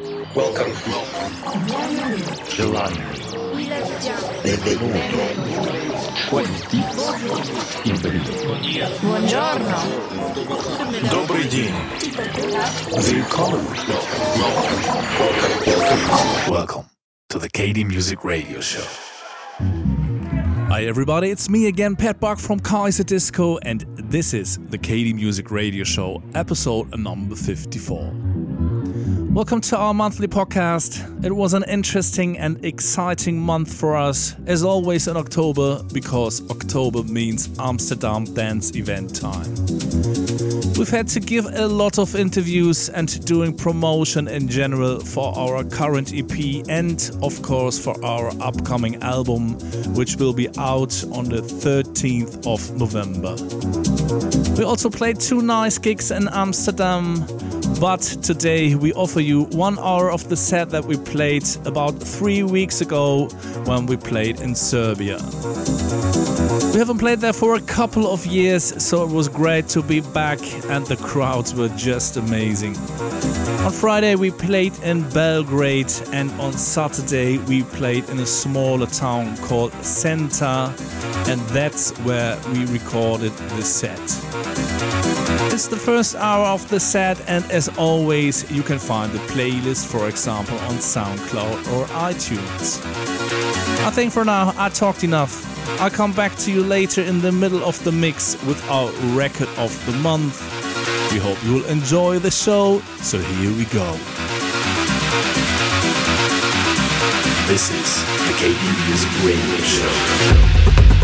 Welcome. Giovanni. Benvenuto. Quanti. Buongiorno. Добрый день. Welcome. Welcome. Welcome to the KD Music Radio Show. Hi everybody, it's me again, Pat Buck from Kaiserdisco, and this is the KD Music Radio Show, episode number 54. Welcome to our monthly podcast. It was an interesting and exciting month for us, as always in October, because October means Amsterdam Dance Event time. We've had to give a lot of interviews and doing promotion in general for our current EP and, of course, for our upcoming album, which will be out on the 13th of November. We also played two nice gigs in Amsterdam, but today we offer you one hour of the set that we played about three weeks ago when we played in Serbia. We haven't played there for a couple of years, so it was great to be back, and the crowds were just amazing. On Friday, we played in Belgrade, and on Saturday, we played in a smaller town called Senta, and that's where we recorded the set. It's the first hour of the set, and as always, you can find the playlist, for example, on SoundCloud or iTunes. I think for now I talked enough. I'll come back to you later in the middle of the mix with our record of the month. We hope you will enjoy the show, so here we go. This is the KD Music Radio Show.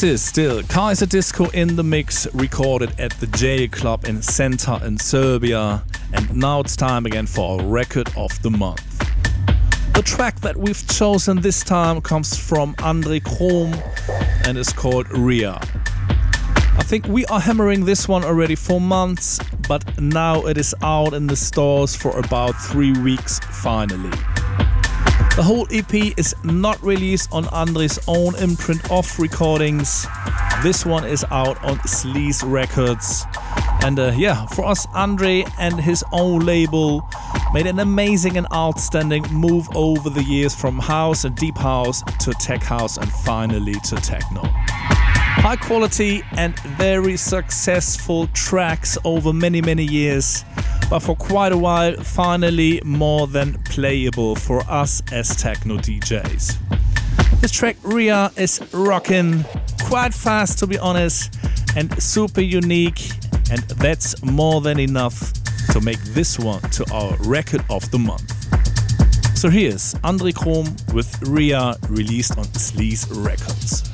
This is still Kaiserdisco in the mix, recorded at the Jail Club in Senta in Serbia. And now it's time again for a record of the month. The track that we've chosen this time comes from Andre Crom and is called Rhea. I think we are hammering this one already for months, but now it is out in the stores for about three weeks finally. The whole EP is not released on Andre's own imprint off recordings. This one is out on Sleaze Records. And uh, yeah, for us, Andre and his own label made an amazing and outstanding move over the years from house and deep house to tech house and finally to techno. High quality and very successful tracks over many, many years, but for quite a while, finally more than playable for us as techno DJs. This track, Rhea, is rocking quite fast to be honest, and super unique, and that's more than enough to make this one to our record of the month. So here's Andre Crom with Rhea released on Sleaze Records.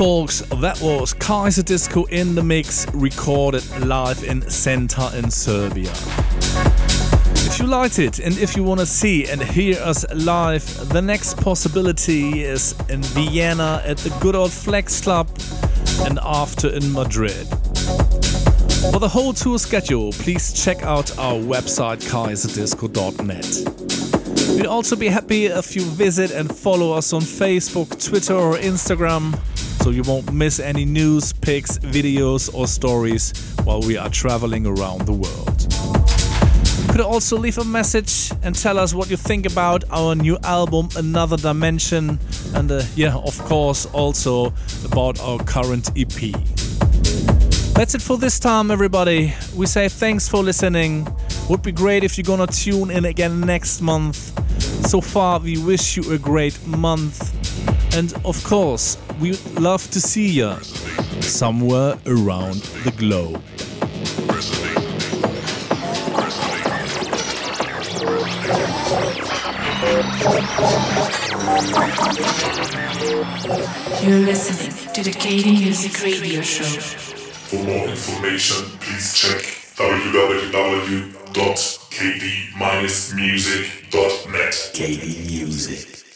Folks, that was Kaiserdisco in the mix, recorded live in Senta in Serbia. If you liked it and if you want to see and hear us live, the next possibility is in Vienna at the good old Flex Club and after in Madrid. For the whole tour schedule, please check out our website kaiserdisco.net. We'd also be happy if you visit and follow us on Facebook, Twitter, or Instagram so you won't miss any news, pics, videos, or stories while we are traveling around the world. You could also leave a message and tell us what you think about our new album, Another Dimension, and uh, yeah, of course, also about our current EP. That's it for this time, everybody. We say thanks for listening. Would be great if you're gonna tune in again next month. so far, we wish you a great month. And of course, we would love to see you somewhere around the globe. You're listening to the KD Music Radio Show. For more information, please check www.kd-music.net. KD Music.